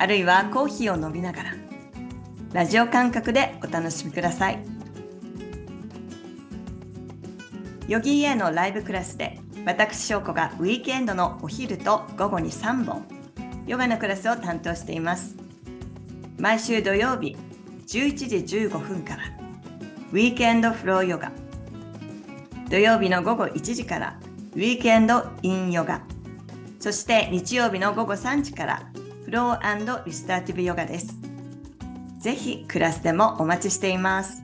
あるいはコーヒーを飲みながらラジオ感覚でお楽しみください。ヨギーエのライブクラスで私翔子がウィークエンドのお昼と午後に3本ヨガのクラスを担当しています。毎週土曜日11時15分からウィークエンドフローヨガ。土曜日の午後1時からウィークエンドインヨガ。そして日曜日の午後3時からフローリスターティブヨガです。ぜひクラスでもお待ちしています。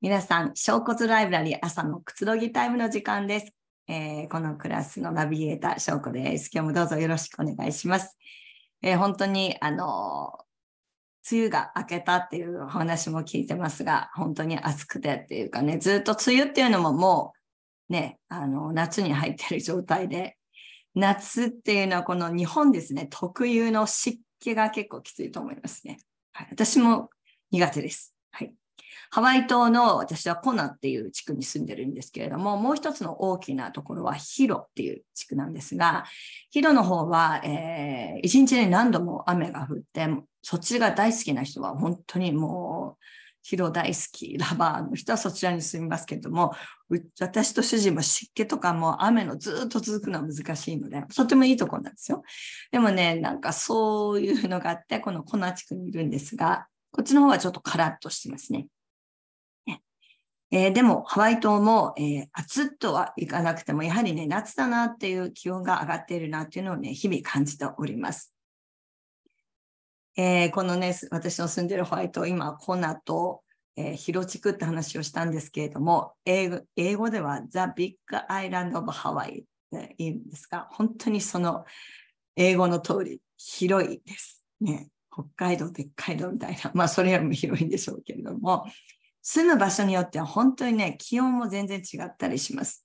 皆さん、小骨ライブラリー朝のくつろぎタイムの時間です。えー、このクラスのナビゲーター、翔子です。今日もどうぞよろしくお願いします。えー、本当に、あの梅雨が明けたっていうお話も聞いてますが、本当に暑くてっていうかね、ずっと梅雨っていうのももうね、あの、夏に入ってる状態で、夏っていうのはこの日本ですね、特有の湿気が結構きついと思いますね。はい、私も苦手です。はい。ハワイ島の私はコナっていう地区に住んでるんですけれども、もう一つの大きなところはヒロっていう地区なんですが、ヒロの方は、えー、一日に何度も雨が降って、そっちが大好きな人は本当にもうヒロ大好き、ラバーの人はそちらに住みますけども、私と主人も湿気とかも雨のずっと続くのは難しいので、とてもいいところなんですよ。でもね、なんかそういうのがあって、このコナ地区にいるんですが、こっちの方はちょっとカラッとしてますね。ねえー、でも、ハワイ島も、えー、暑とはいかなくても、やはりね、夏だなっていう気温が上がっているなっていうのをね、日々感じております。えー、このね、私の住んでるホワイト、今、コナと、えー、ヒロ地区って話をしたんですけれども、英語英語では The Big Island of Hawaii って言うんですが、本当にその英語の通り、広いです。ね。北海道、でっかい道みたいな。まあ、それよりも広いんでしょうけれども、住む場所によっては本当にね、気温も全然違ったりします。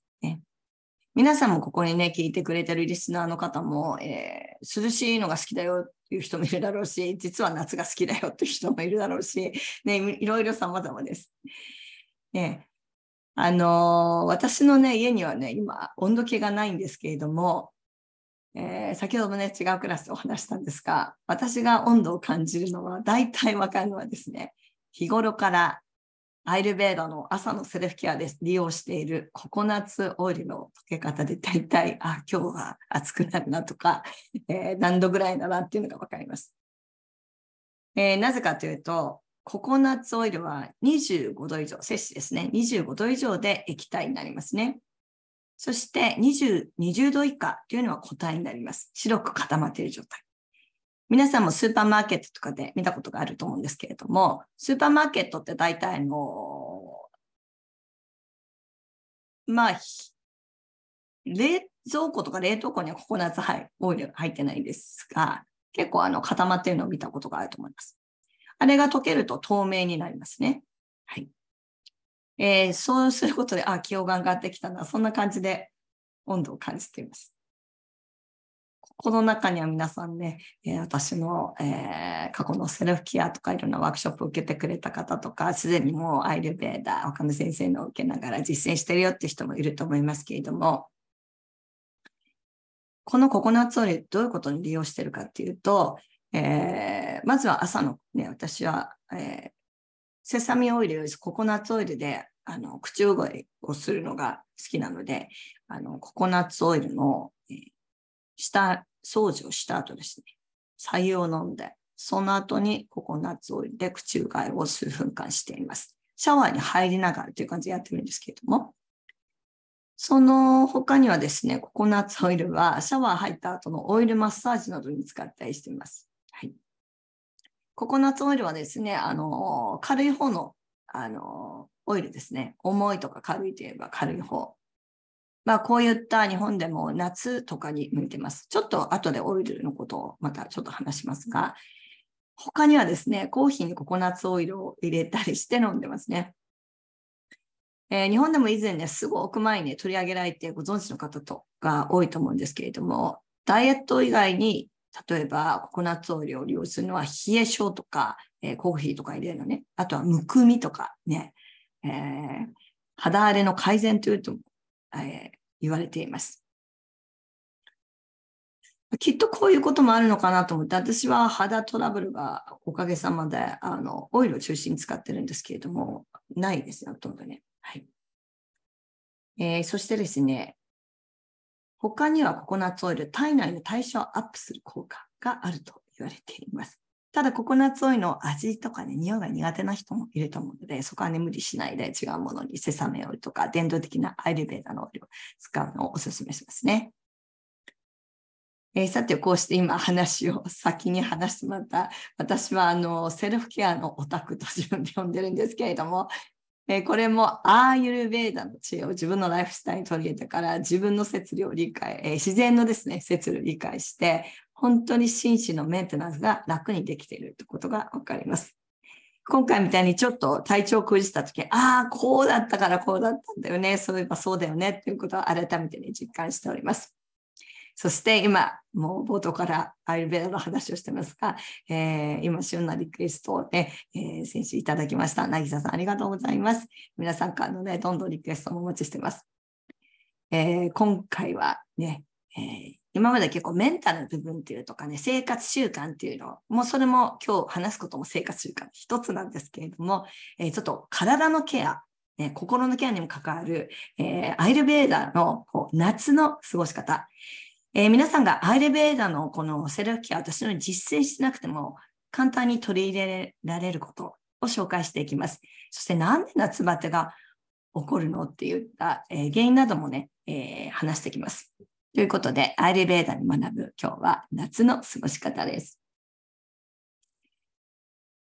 皆さんもここにね、聞いてくれてるリスナーの方も、えー、涼しいのが好きだよっていう人もいるだろうし、実は夏が好きだよっていう人もいるだろうし、ね、いろいろ様々です。ね、あのー、私のね、家にはね、今、温度計がないんですけれども、えー、先ほどもね、違うクラスでお話したんですが、私が温度を感じるのは、大体わかるのはですね、日頃からアイルベーダの朝のセルフケアで利用しているココナッツオイルの溶け方で大体、あ、今日は暑くなるなとか、えー、何度ぐらいだなっていうのがわかります。えー、なぜかというと、ココナッツオイルは25度以上、摂氏ですね。25度以上で液体になりますね。そして20、20度以下というのは固体になります。白く固まっている状態。皆さんもスーパーマーケットとかで見たことがあると思うんですけれども、スーパーマーケットって大体の、まあ、冷蔵庫とか冷凍庫にはココナッツオイル入ってないですが、結構あの固まっているのを見たことがあると思います。あれが溶けると透明になりますね。はい。えー、そうすることで、あ、気温が上がってきたな、そんな感じで温度を感じています。この中には皆さんね、え、私の、えー、過去のセルフケアとかいろんなワークショップを受けてくれた方とか、すでにもうアイルベーダー、岡野先生のを受けながら実践してるよって人もいると思いますけれども、このココナッツオイルどういうことに利用してるかっていうと、えー、まずは朝のね、私は、えー、セサミオイルよりココナッツオイルであの口うごいをするのが好きなので、あのココナッツオイルの、下掃除をした後ですね、採用を飲んで、その後にココナッツオイルで口うがいを数分間しています。シャワーに入りながらという感じでやってるんですけれども、その他にはですね、ココナッツオイルはシャワー入った後のオイルマッサージなどに使ったりしています。はい。ココナッツオイルはですね、あの、軽い方の、あの、オイルですね。重いとか軽いといえば軽い方。まあ、こういった日本でも夏とかに向いてます。ちょっと後でオイルのことをまたちょっと話しますが、他にはですね、コーヒーにココナッツオイルを入れたりして飲んでますね。えー、日本でも以前ね、すごく前に取り上げられてご存知の方とが多いと思うんですけれども、ダイエット以外に、例えばココナッツオイルを利用するのは冷え性とか、えー、コーヒーとか入れるのね。あとはむくみとかね、えー、肌荒れの改善というと、えー、言われています。きっとこういうこともあるのかなと思って、私は肌トラブルがおかげさまで、あの、オイルを中心に使ってるんですけれども、ないですね、ほとんどね。はい。えー、そしてですね、他にはココナッツオイル、体内の代謝をアップする効果があると言われています。ただ、ココナッツオイルの味とかね、匂いが苦手な人もいると思うので、そこはね、無理しないで違うものにセサミオイルとか、伝統的なアイルベーダのオイルを使うのをお勧めしますね。えー、さて、こうして今話を先に話してもらった、私はあの、セルフケアのオタクと自分で呼んでるんですけれども、えー、これもアーユルベーダの知恵を自分のライフスタイルに取り入れてから自分の摂理を理解、えー、自然のですね、摂理を理解して、本当に心身のメンテナンスが楽にできているということがわかります。今回みたいにちょっと体調を崩したとき、ああ、こうだったからこうだったんだよね。そういえばそうだよね。ということを改めてね、実感しております。そして今、もう冒頭からアイルベラの話をしてますが、えー、今、旬なリクエストをね、えー、先週いただきました。なぎささん、ありがとうございます。皆さんからのね、どんどんリクエストもお待ちしてます。えー、今回はね、えー、今まで結構メンタルの部分っていうとかね、生活習慣っていうの、もうそれも今日話すことも生活習慣一つなんですけれども、えー、ちょっと体のケア、ね、心のケアにも関わる、えー、アイルベーダーのこう夏の過ごし方、えー、皆さんがアイルベーダーのこのセルフケア、私のように実践しなくても簡単に取り入れられることを紹介していきます。そしてなんで夏バテが起こるのって言った、えー、原因などもね、え、話していきます。ということで、アイルベーダーに学ぶ今日は夏の過ごし方です。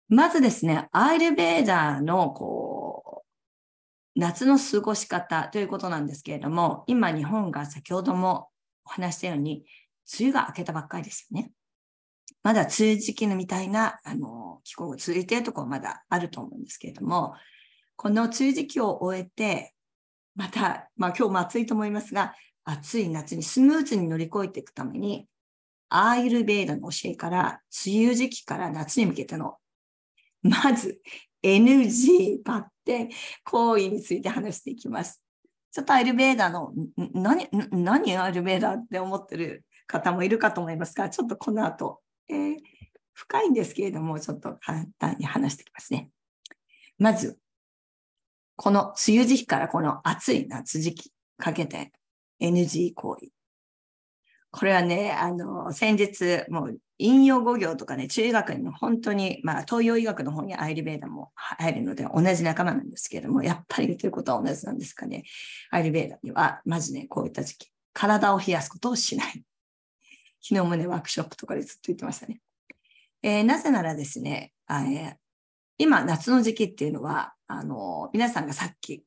まずですね、アイルベーダーのこう夏の過ごし方ということなんですけれども、今日本が先ほどもお話したように、梅雨が明けたばっかりですよね。まだ梅雨時期のみたいな、あの、気候が続いているところまだあると思うんですけれども、この梅雨時期を終えて、また、まあ今日も暑いと思いますが、暑い夏にスムーズに乗り越えていくために、アーユルベーダの教えから、梅雨時期から夏に向けての、まず NG バッテ行為について話していきます。ちょっとアイルベーダーの、何、何アイルベーダーって思ってる方もいるかと思いますが、ちょっとこの後、えー、深いんですけれども、ちょっと簡単に話していきますね。まず、この梅雨時期からこの暑い夏時期かけて NG 行為。これはね、あの、先日、もう引用語行とかね、中医学にも本当に、まあ、東洋医学の方にアイリベーダも入るので、同じ仲間なんですけれども、やっぱり言ってることは同じなんですかね。アイリベーダには、まずね、こういった時期、体を冷やすことをしない。昨日もね、ワークショップとかでずっと言ってましたね。えー、なぜならですね、あ、今、夏の時期っていうのは、あの、皆さんがさっき、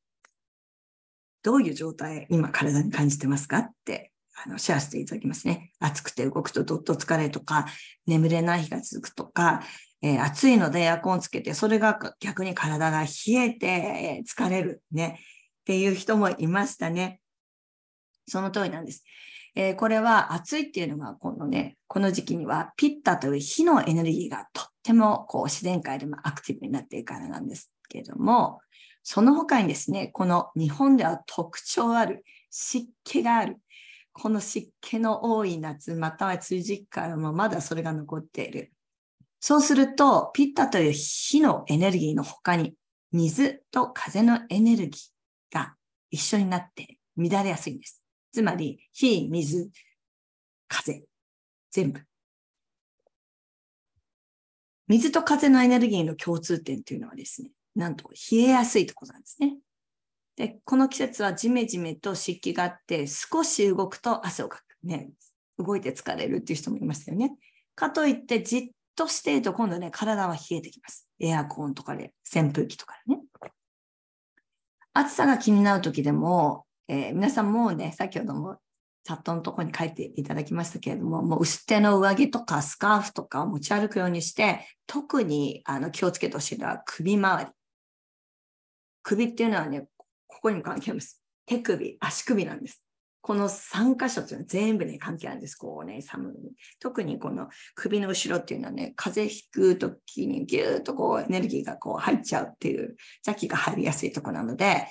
どういう状態、今体に感じてますかってあの、シェアしていただきますね。暑くて動くとどっと疲れとか、眠れない日が続くとか、えー、暑いのでエアコンつけて、それが逆に体が冷えて、疲れるね。っていう人もいましたね。その通りなんです。えー、これは暑いっていうのが、このね、この時期にはピッタという火のエネルギーがとってもこう自然界でもアクティブになっているからなんですけれども、その他にですね、この日本では特徴ある湿気がある。この湿気の多い夏、または梅雨時期からもまだそれが残っている。そうすると、ピッタという火のエネルギーの他に、水と風のエネルギーが一緒になって乱れやすいんです。つまり、火、水、風、全部。水と風のエネルギーの共通点というのはですね、なんと冷えやすいところなんですね。で、この季節はジメジメと湿気があって、少し動くと汗をかく。ね、動いて疲れるっていう人もいましたよね。かといって、じっとしていると今度ね、体は冷えてきます。エアコンとかで、扇風機とかでね。暑さが気になる時でも、えー、皆さんもうね、先ほどもチャットのとこに書いていただきましたけれども、もう薄手の上着とかスカーフとかを持ち歩くようにして、特にあの気をつけてほしいのは首周り。首っていうのはね、ここにも関係あります。手首、足首なんです。この3箇所っていうのは全部ね、関係あるんです。こうね、寒い。特にこの首の後ろっていうのはね、風邪ひくときにギューッとこうエネルギーがこう入っちゃうっていう邪気が入りやすいところなので、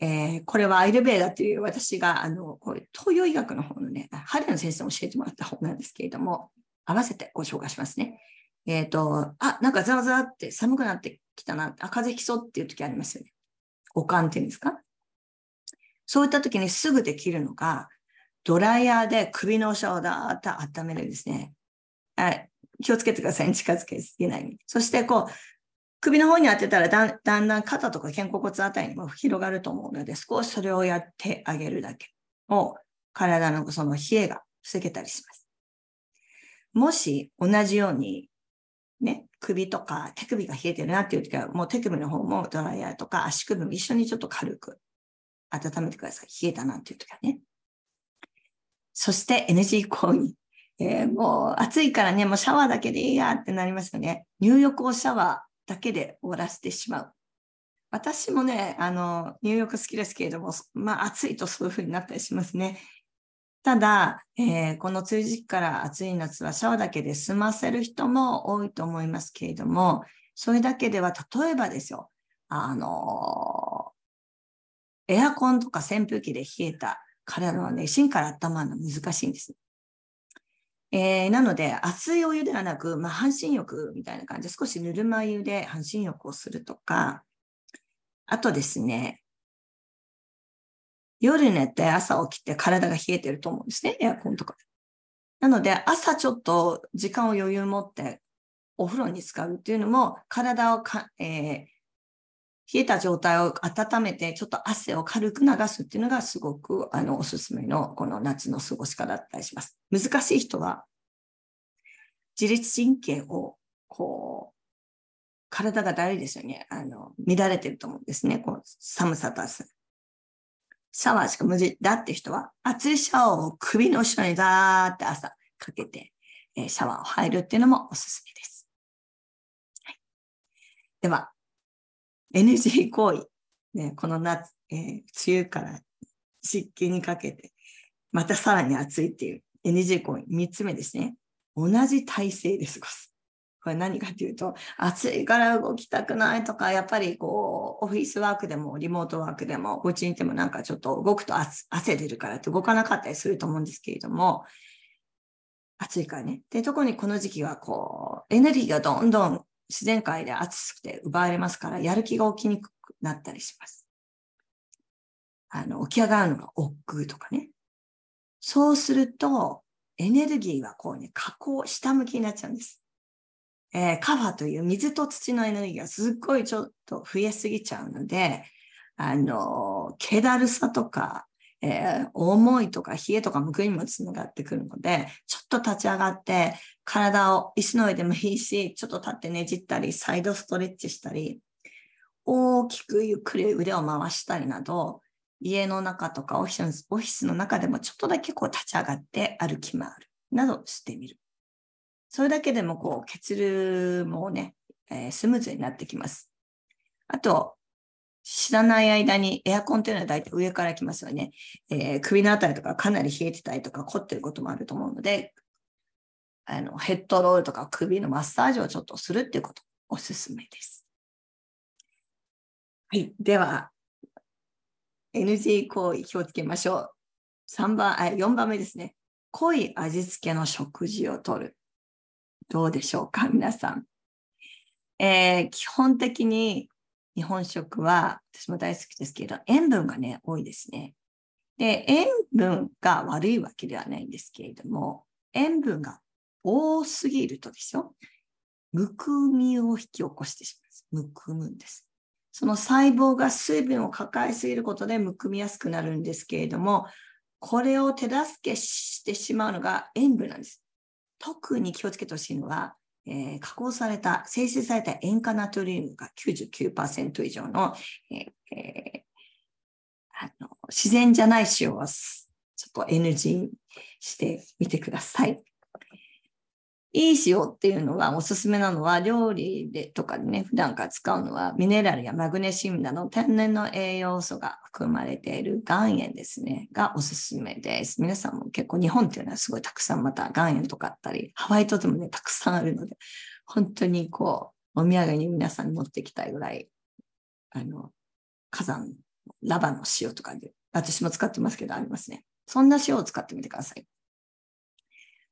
えー、これはアイルベーダっていう私が、あの、これ東洋医学の方のね、春の先生に教えてもらった本なんですけれども、合わせてご紹介しますね。えっ、ー、と、あ、なんかザワザワって寒くなってきたな、あ、風邪ひきそうっていう時ありますよね。おかんっていうんですか？そういった時にすぐできるのが、ドライヤーで首の下をだーっと温めるですね。はい。気をつけてください。近づけすぎないように。そしてこう、首の方に当てたらだだんだん肩とか肩甲骨あたりにも広がると思うので、少しそれをやってあげるだけを体のその冷えが防げたりします。もし同じようにね、首とか手首が冷えてるなっていう時は、もう手首の方もドライヤーとか足首も一緒にちょっと軽く温めてください。冷えたなっていう時はね。そして NG 行為。えー、もう暑いからね、もうシャワーだけでいいやってなりますよね。入浴をシャワーだけで終わらせてしまう。私もね、あの、入浴好きですけれども、まあ暑いとそういう風になったりしますね。ただ、えー、この梅雨時期から暑い夏はシャワーだけで済ませる人も多いと思いますけれども、それだけでは、例えばですよ、あのエアコンとか扇風機で冷えた体はね、芯から温まるの難しいんです。えー、なので、熱いお湯ではなく、まあ、半身浴みたいな感じで、少しぬるま湯で半身浴をするとか、あとですね、夜寝て朝起きて体が冷えてると思うんですね、エアコンとかなので、朝ちょっと時間を余裕持ってお風呂に使うっていうのも、体をか、えー、冷えた状態を温めて、ちょっと汗を軽く流すっていうのがすごくあのおすすめのこの夏の過ごし方だったりします。難しい人は、自律神経をこう、体がだるいですよね。あの、乱れてると思うんですね。こう寒さと暑さ。シャワーしか無理だって人は、熱いシャワーを首の後ろにザーって朝かけて、え、シャワーを入るっていうのもおすすめです。はい、では、NG 行為、ね、この夏、えー、梅雨から湿気にかけて、またさらに暑いっていう NG 行為、3つ目ですね。同じ体勢で過ごす。これ何かっていうと、暑いから動きたくないとか、やっぱりこう、オフィスワークでも、リモートワークでも、お家にいてもなんかちょっと動くと汗出るからって動かなかったりすると思うんですけれども、暑いからね。で、特にこの時期はこう、エネルギーがどんどん自然界で暑くて奪われますから、やる気が起きにくくなったりします。あの、起き上がるのが億劫とかね。そうすると、エネルギーはこうね、下降、下向きになっちゃうんです。えー、カファという水と土のエネルギーがすっごいちょっと増えすぎちゃうので、あの、気だるさとか、えー、重いとか冷えとかむくみもつながってくるので、ちょっと立ち上がって体を椅子の上でもいいし、ちょっと立ってねじったり、サイドストレッチしたり、大きくゆっくり腕を回したりなど、家の中とかオフィスオフィスの中でもちょっとだけこう立ち上がって歩き回るなどしてみる。それだけでもこう血流もね、えー、スムーズになってきます。あと、知らない間にエアコンっていうのは大体上から来ますよね。えー、首のあたりとかかなり冷えてたりとか凝ってることもあると思うので、あのヘッドロールとか首のマッサージをちょっとするっていうことおすすめです。はい。では、NG 行為気をつけましょう。3番、あ4番目ですね。濃い味付けの食事をとる。どうでしょうか皆さん。えー、基本的に日本食は、私も大好きですけど、塩分がね、多いですね。で、塩分が悪いわけではないんですけれども、塩分が多すぎるとですよ、むくみを引き起こしてしまう。むくむんです。その細胞が水分を抱えすぎることでむくみやすくなるんですけれども、これを手助けしてしまうのが塩分なんです。特に気をつけてほしいのは、えー、加工された、生成された塩化ナトリウムが99%以上の、えー、あの自然じゃない塩はちょっと NG してみてください。いい塩っていうのはおすすめなのは料理でとかでね、普段から使うのはミネラルやマグネシウムなど天然の栄養素が含まれている岩塩ですね、がおすすめです。皆さんも結構日本っていうのはすごいたくさんまた岩塩とかあったり、ハワイ島でもね、たくさんあるので、本当にこう、お土産に皆さん持ってきたいぐらい、あの、火山、ラバの塩とかで、私も使ってますけどありますね。そんな塩を使ってみてください。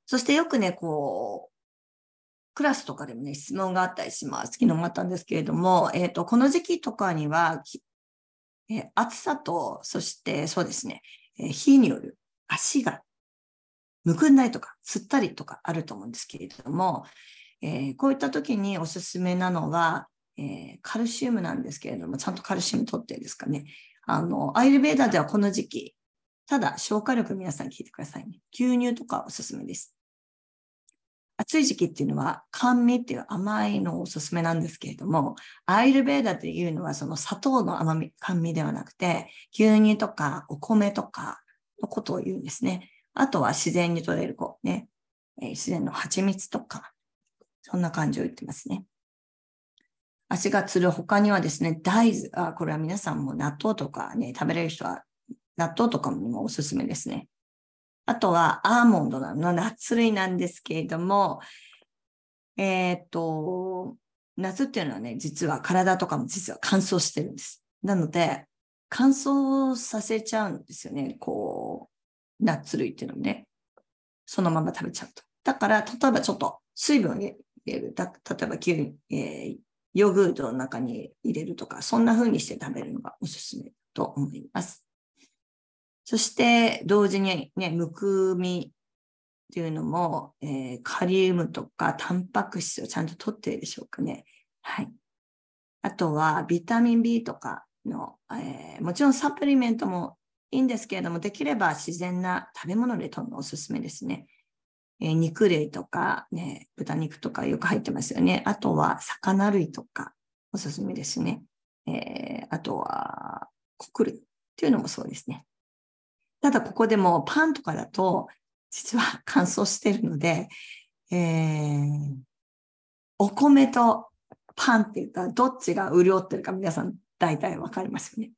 そしてよくね、こう、クラスとかでもね、質問があったりします。昨日もあったんですけれども、えっ、ー、と、この時期とかには、えー、暑さと、そしてそうですね、えー、火による足がむくんだりとか、吸ったりとかあると思うんですけれども、えこういった時におすすめなのは、えカルシウムなんですけれども、ちゃんとカルシウム取ってですかね。あの、アイルベーダーではこの時期、ただ消化力皆さん聞いてくださいね。牛乳とかおすすめです。暑い時期っていうのは甘味っていう甘いのをおすすめなんですけれども、アイルベーダっていうのはその砂糖の甘み、甘味ではなくて、牛乳とかお米とかのことを言うんですね。あとは自然に取れるこうね、自然の蜂蜜とか、そんな感じを言ってますね。足がつる他にはですね、大豆、あ、これは皆さんも納豆とかね、食べれる人は納豆とかにもおすすめですね。あとはアーモンドのナッツ類なんですけれども、えっ、と、夏っていうのはね、実は体とかも実は乾燥してるんです。なので、乾燥させちゃうんですよね。こう、ナッツ類っていうのもね。そのまま食べちゃうと。だから、例えばちょっと水分を入れる。例えば、えー、ヨーグルトの中に入れるとか、そんな風にして食べるのがおすすめと思います。そして同時にね、むくみっていうのも、えー、カリウムとかタンパク質をちゃんと取っているでしょうかね。はい。あとはビタミン B とかの、えー、もちろんサプリメントもいいんですけれども、できれば自然な食べ物で取るのおすすめですね。えー、肉類とか、ね、豚肉とかよく入ってますよね。あとは魚類とかおすすめですね。えー、あとは穀類っていうのもそうですね。ただここでもパンとかだと、実は 乾燥してるので、えー、お米とパンって言ったらどっちが潤ってるか皆さん大体わかりますよね。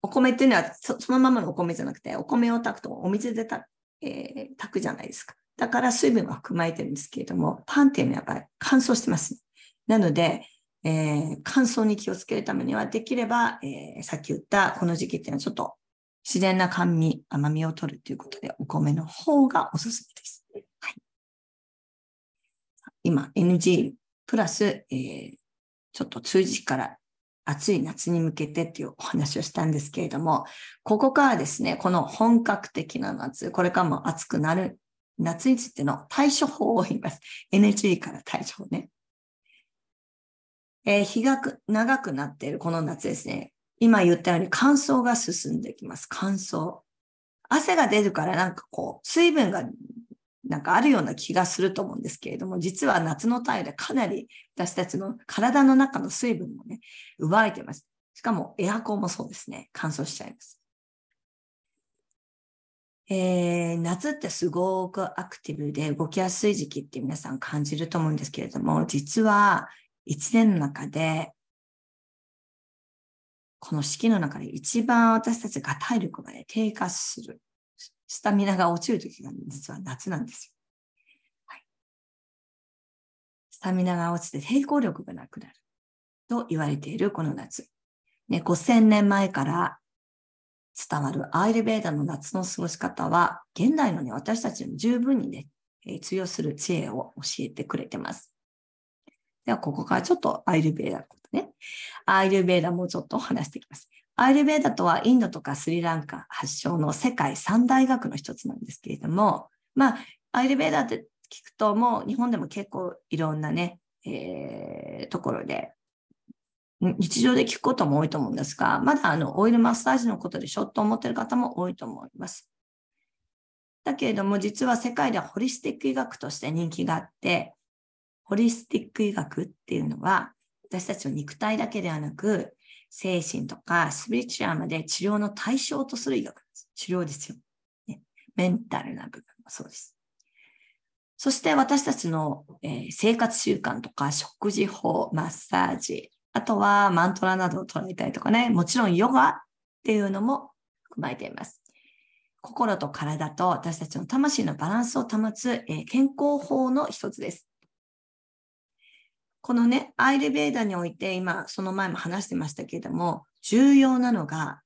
お米っていうのはそのままのお米じゃなくて、お米を炊くとお水で炊,、えー、炊くじゃないですか。だから水分が含まれてるんですけれども、パンっていうのはやっぱり乾燥してます、なので、えー、乾燥に気をつけるためには、できれば、えー、さっき言ったこの時期っていうのはちょっと自然な甘味、甘みを取るということで、お米の方がおすすめです。はい、今、NG プラス、えー、ちょっと通じから暑い夏に向けてっていうお話をしたんですけれども、ここからですね、この本格的な夏、これからも暑くなる夏についての対処法を言います。NG から対処法ね。えー、日が長くなっているこの夏ですね。今言ったように乾燥が進んできます。乾燥。汗が出るからなんかこう、水分がなんかあるような気がすると思うんですけれども、実は夏の太陽でかなり私たちの体の中の水分もね、奪われてます。しかもエアコンもそうですね。乾燥しちゃいます。えー、夏ってすごくアクティブで動きやすい時期って皆さん感じると思うんですけれども、実は一年の中でこの四季の中で一番私たちが体力が、ね、低下する。スタミナが落ちる時が、実は夏なんですよ、はい。スタミナが落ちて抵抗力がなくなる。と言われているこの夏。ね、5000年前から伝わるアイルベーダの夏の過ごし方は、現代のね、私たちに十分にね、えー、通用する知恵を教えてくれてます。では、ここからちょっとアイルベーダね。アイルベーダもちょっと話していきます。アイルベーダとはインドとかスリランカ発祥の世界三大学の一つなんですけれども、まあ、アイルベーダって聞くともう日本でも結構いろんなね、えー、ところで日常で聞くことも多いと思うんですが、まだあのオイルマッサージのことでしょと思ってる方も多いと思います。だけれども実は世界ではホリスティック医学として人気があって、ホリスティック医学っていうのは、私たちの肉体だけではなく、精神とかスピリチュアルまで治療の対象とする医学です。治療ですよ。ね、メンタルな部分もそうです。そして私たちの、え、生活習慣とか食事法、マッサージ、あとはマントラなどを捉えたりとかね、もちろんヨガっていうのも含まれています。心と体と私たちの魂のバランスを保つ、え、健康法の一つです。このね、アイルベーダにおいて、今、その前も話してましたけれども、重要なのが、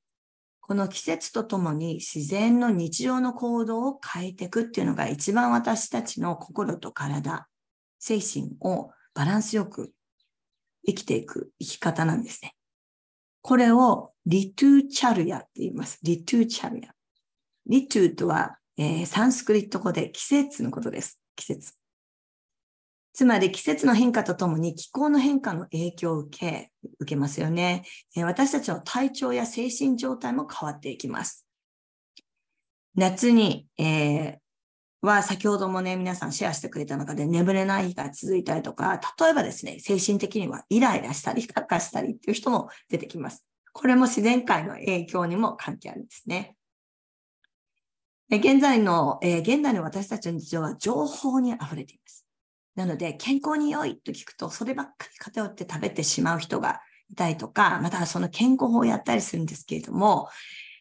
この季節とともに自然の日常の行動を変えていくっていうのが一番私たちの心と体、精神をバランスよく生きていく生き方なんですね。これをリトゥーチャルヤって言います。リトゥーチャルヤ。リトゥーとは、えー、サンスクリット語で季節のことです。季節。つまり季節の変化とともに気候の変化の影響を受け、受けますよね。私たちの体調や精神状態も変わっていきます。夏に、えー、は先ほどもね、皆さんシェアしてくれた中で眠れない日が続いたりとか、例えばですね、精神的にはイライラしたり、カッしたりっていう人も出てきます。これも自然界の影響にも関係あるんですね。現在の、えー、現代の私たちの日常は情報に溢れています。なので、健康に良いと聞くと、そればっかり偏って食べてしまう人がいたりとか、またその健康法をやったりするんですけれども、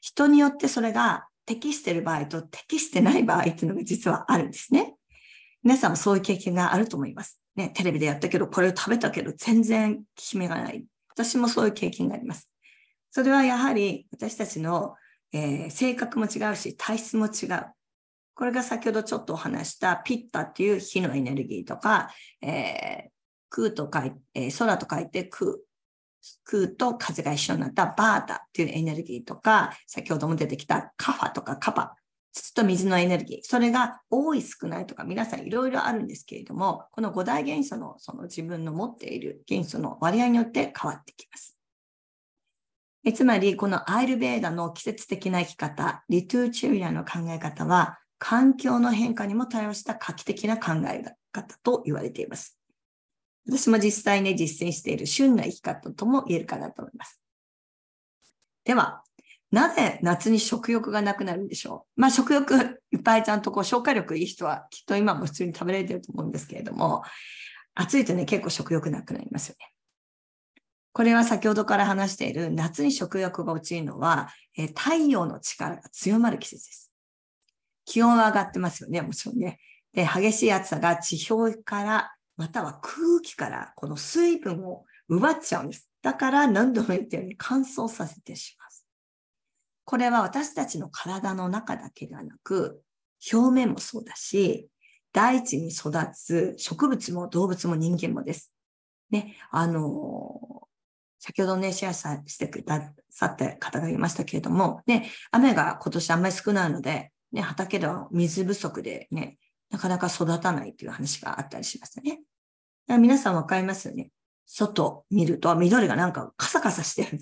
人によってそれが適している場合と適してない場合っていうのが実はあるんですね。皆さんもそういう経験があると思います。ね、テレビでやったけど、これを食べたけど、全然効き目がない。私もそういう経験があります。それはやはり私たちの、えー、性格も違うし、体質も違う。これが先ほどちょっとお話したピッタっていう火のエネルギーとか、えー、空と書いて、えー、空と書いて空、空と風が一緒になったバータっていうエネルギーとか、先ほども出てきたカファとかカパ、土と水のエネルギー、それが多い少ないとか皆さんいろいろあるんですけれども、この五大元素のその自分の持っている元素の割合によって変わってきます。つまり、このアイルベーダの季節的な生き方、リトゥーチュリアの考え方は、環境の変化にも対応した画期的な考え方と言われています。私も実際ね、実践している旬な生き方とも言えるかなと思います。では、なぜ夏に食欲がなくなるんでしょう？まあ食欲いっぱいちゃんとこう消化力いい人はきっと今も普通に食べられてると思うんですけれども、暑いとね、結構食欲なくなりますよね。これは先ほどから話している夏に食欲が落ちるのは、え太陽の力が強まる季節です。気温は上がってますよね、もちろんね。で、激しい暑さが地表から、または空気からこの水分を奪っちゃうんです。だから何度も言ったように乾燥させてしまう。これは私たちの体の中だけではなく、表面もそうだし、大地に育つ植物も動物も人間もです。ね、あの先ほどね、シェアしてくださった方がいましたけれども、ね、雨が今年あんまり少ないので、ね、畑では水不足でね、なかなか育たないという話があったりしますね。皆さんわかりますよね。外見ると緑がなんかカサカサしてる。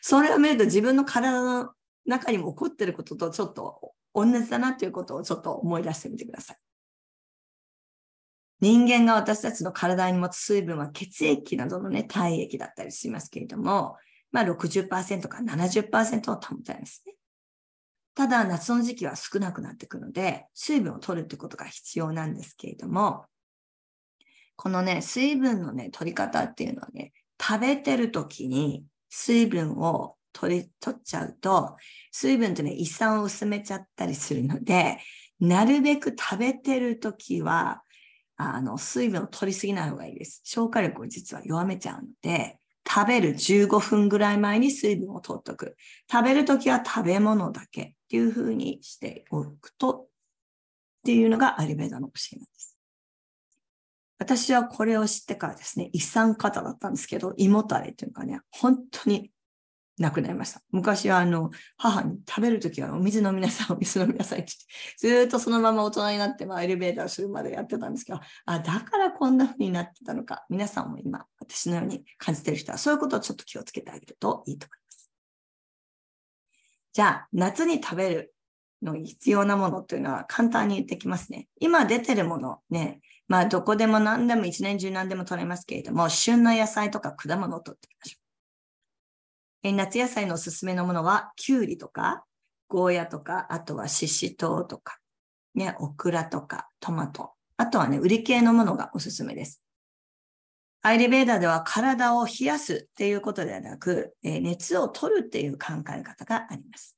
それを見ると自分の体の中にも起こってることとちょっと同じだなということをちょっと思い出してみてください。人間が私たちの体に持つ水分は血液などのね、体液だったりしますけれども、まあ60%から70%を保たれますね。ただ夏の時期は少なくなってくるので、水分を取るってことが必要なんですけれども、このね、水分のね、取り方っていうのはね、食べてる時に水分を取り、取っちゃうと、水分ってね、胃酸を薄めちゃったりするので、なるべく食べてる時は、あの、水分を取りすぎない方がいいです。消化力を実は弱めちゃうので、食べる15分ぐらい前に水分を取っとく。食べるときは食べ物だけっていうふうにしておくと、っていうのがアリベーダの教えなんです。私はこれを知ってからですね、胃酸過多だったんですけど、胃もたれっていうかね、本当になくなりました。昔はあの、母に食べるときはお水飲みなさい、お水飲みなさいって言って、ずっとそのまま大人になって、まあ、エレベーターするまでやってたんですけど、あ、だからこんな風になってたのか。皆さんも今、私のように感じてる人は、そういうことをちょっと気をつけてあげるといいと思います。じゃあ、夏に食べるの必要なものっていうのは簡単にできますね。今出てるものね、まあどこでも何でも一年中何でも取れますけれども、旬の野菜とか果物を取っていきましょう。え夏野菜のおすすめのものは、きゅうりとか、ゴーヤとか、あとはししとうとか、ね、オクラとか、トマト。あとはね、瓜系のものがおすすめです。アーユルヴェーダでは体を冷やすっていうことではなく、え熱を取るっていう考え方があります。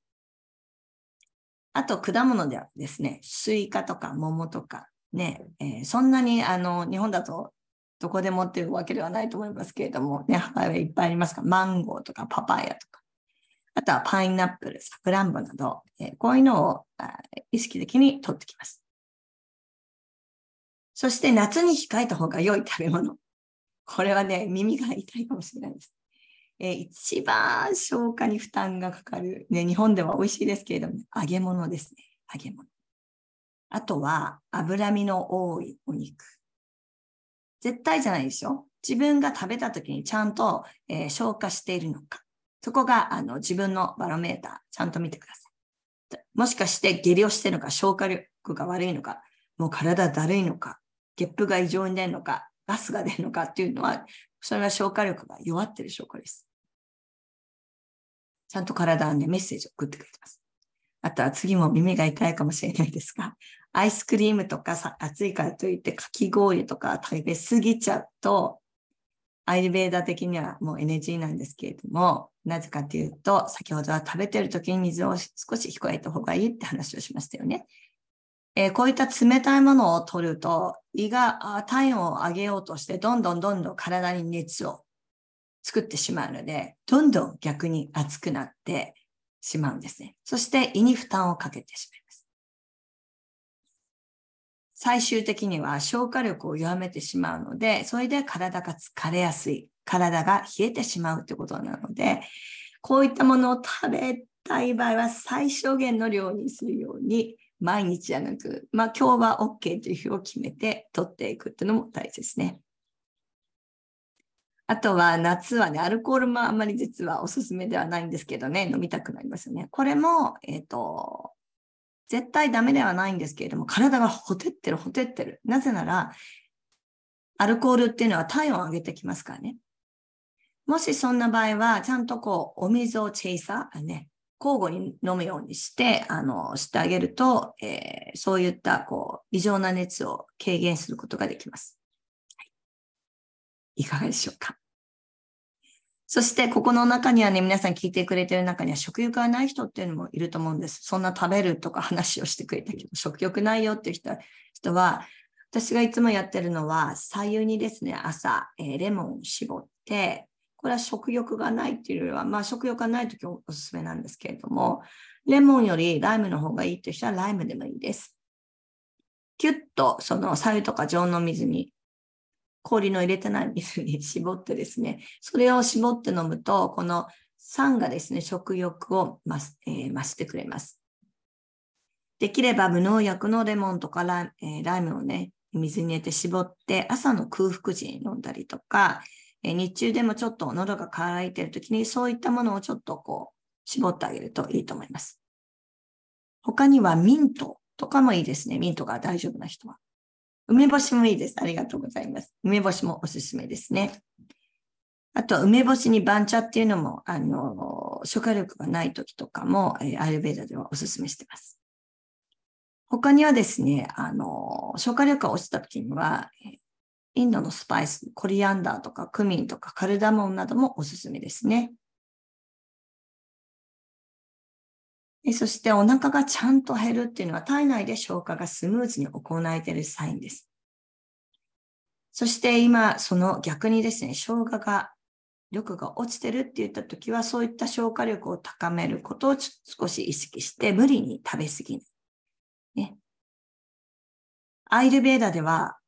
あと、果物ではですね、スイカとか桃とか、ね、えー、そんなにあの日本だとどこでもっていうわけではないと思いますけれども、ね、ハワイはいっぱいありますが、マンゴーとかパパイヤとか、あとはパイナップル、サクランボなど、え、こういうのを意識的に取ってきます。そして夏に控えた方が良い食べ物。これはね、耳が痛いかもしれないです。え、一番消化に負担がかかる、ね、日本では美味しいですけれども、揚げ物ですね。揚げ物。あとは、脂身の多いお肉。絶対じゃないですよ。自分が食べた時にちゃんと、えー、消化しているのか。そこがあの自分のバロメーター、ちゃんと見てください。もしかして下痢をしてるのか、消化力が悪いのか、もう体だるいのか、ゲップが異常に出るのか、ガスが出るのかっていうのは、それは消化力が弱ってる証拠です。ちゃんと体はね、メッセージを送ってくれてます。あとは次も耳が痛いかもしれないですが、アイスクリームとかさ暑いからといってかき氷とか食べ過ぎちゃうと、アイルベーダー的にはもう NG なんですけれども、なぜかというと、先ほどは食べてる時に水を少し控えた方がいいって話をしましたよね。えー、こういった冷たいものを取ると、胃が体温を上げようとして、どんどんどんどん体に熱を作ってしまうので、どんどん逆に熱くなってしまうんですね。そして胃に負担をかけてしまいます。最終的には消化力を弱めてしまうので、それで体が疲れやすい、体が冷えてしまうということなので、こういったものを食べたい場合は最小限の量にするように毎日じゃなく、まあ今日は OK という日を決めて取っていくっていうのも大切ですね。あとは夏はね、アルコールもあまり実はおすすめではないんですけどね、飲みたくなりますよね。これも、えっ、ー、と、絶対ダメではないんですけれども、体がほてってる、ほてってる。なぜなら、アルコールっていうのは体温を上げてきますからね。もしそんな場合は、ちゃんとこう、お水をチェイサー、ね、交互に飲むようにして、あの、してあげると、えー、そういった、こう、異常な熱を軽減することができます。はい、いかがでしょうか？そして、ここの中にはね、皆さん聞いてくれてる中には食欲がない人っていうのもいると思うんです。そんな食べるとか話をしてくれたけど、食欲ないよっていう人人は、私がいつもやってるのは、左右にですね、朝、えー、レモンを絞って、これは食欲がないっていうよりは、まあ食欲がないときおすすめなんですけれども、レモンよりライムの方がいいっていう人はライムでもいいです。キュッとその左右とか常温の水に、氷の入れてない水に絞ってですね、それを絞って飲むと、この酸がですね、食欲を増す、えー、増してくれます。できれば無農薬のレモンとかラ,、えー、ライムをね、水に入れて絞って朝の空腹時に飲んだりとか、え日中でもちょっと喉が渇いてるときにそういったものをちょっとこう絞ってあげるといいと思います。他にはミントとかもいいですね。ミントが大丈夫な人は。梅干しもいいです。ありがとうございます。梅干しもおすすめですね。あと、梅干しに番茶っていうのも、あの、消化力がない時とかも、え、アルベーダではおすすめしてます。他にはですね、あの、消化力が落ちた時には、インドのスパイス、コリアンダーとかクミンとかカルダモンなどもおすすめですね。そしてお腹がちゃんと減るっていうのは体内で消化がスムーズに行えているサインです。そして今、その逆にですね、生姜が力が落ちてるって言ったときは、そういった消化力を高めることを少し意識して、無理に食べ過ぎない。ね。アイルベーダでは、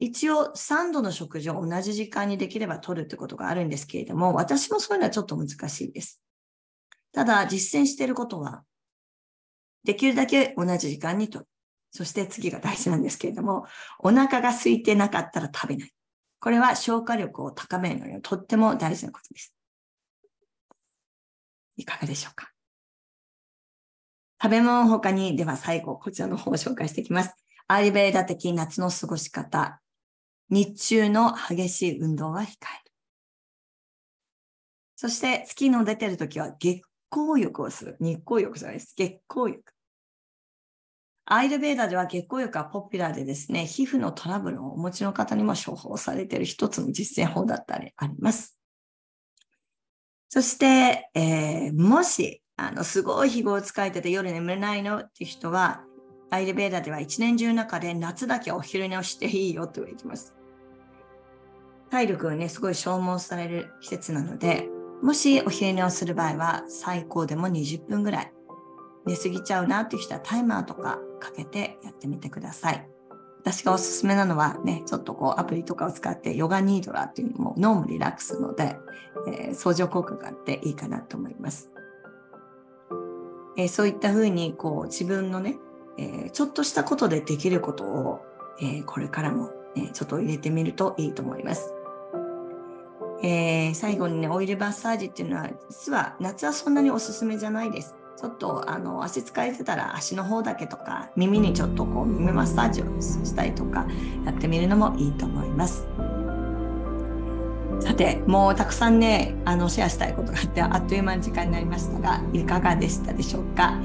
一応3度の食事を同じ時間にできれば取るってことがあるんですけれども、私もそういうのはちょっと難しいです。ただ、実践していることは、できるだけ同じ時間に取る。そして次が大事なんですけれども、お腹が空いてなかったら食べない。これは消化力を高めるのにとっても大事なことです。いかがでしょうか？食べ物他に、では最後、こちらの方を紹介していきます。アーリベーダ的夏の過ごし方。日中の激しい運動は控える。そして月の出てるときは月光浴をする。日光浴じゃないです。月光浴。アイルベーダでは月光浴はポピュラーでですね、皮膚のトラブルをお持ちの方にも処方されている一つの実践法だったりあります。そして、えー、もし、あの、すごい日を使えてて夜眠れないのっていう人は、アイルベーダでは一年中の中で夏だけお昼寝をしていいよと言ってます。体力がね、すごい消耗される季節なので、もしお昼寝をする場合は最高でも20分ぐらい。寝すぎちゃうなっていう人はタイマーとかかけてやってみてください。私がおすすめなのはね、ちょっとこうアプリとかを使ってヨガニードラっていうのも脳もリラックスので、えー、相乗効果があっていいかなと思います。えー、そういったふうにこう自分のね、えー、ちょっとしたことでできることを、えこれからも、えちょっと入れてみるといいと思います。え最後にね、オイルマッサージっていうのは実は夏はそんなにおすすめじゃないです。ちょっとあの足疲れてたら足の方だけとか耳にちょっとこう耳マッサージをしたりとかやってみるのもいいと思います。さてもうたくさんねあのシェアしたいことがあってあっという間に時間になりましたがいかがでしたでしょうか、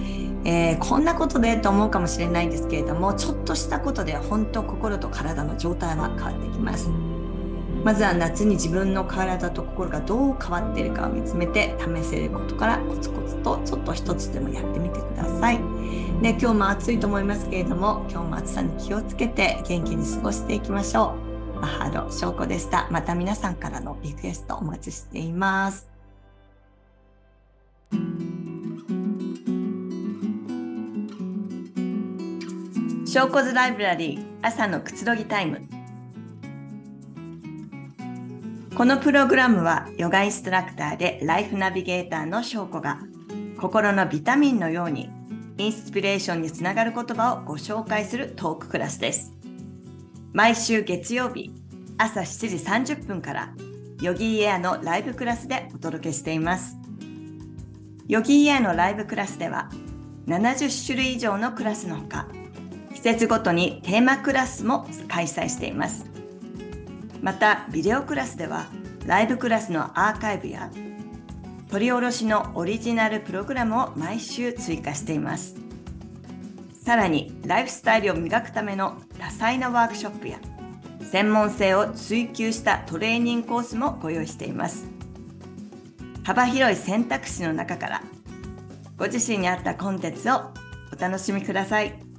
えー、こんなことでと思うかもしれないんですけれどもちょっとしたことで本当心と体の状態は変わってきます。まずは夏に自分の体と心がどう変わっているかを見つめて試せることからコツコツとちょっと一つでもやってみてください。で今日も暑いと思いますけれども今日も暑さに気をつけて元気に過ごしていきましょう。マハロ翔子でした。また皆さんからのリクエストお待ちしています。翔子ズライブラリー朝のくつろぎタイムこのプログラムはヨガインストラクターでライフナビゲーターの翔子が心のビタミンのようにインスピレーションにつながる言葉をご紹介するトーククラスです。毎週月曜日朝7時30分からヨギーエアのライブクラスでお届けしています。ヨギーエアのライブクラスでは70種類以上のクラスのほか季節ごとにテーマクラスも開催しています。またビデオクラスではライブクラスのアーカイブや取り下ろしのオリジナルプログラムを毎週追加していますさらにライフスタイルを磨くための多彩なワークショップや専門性を追求したトレーニングコースもご用意しています幅広い選択肢の中からご自身に合ったコンテンツをお楽しみください。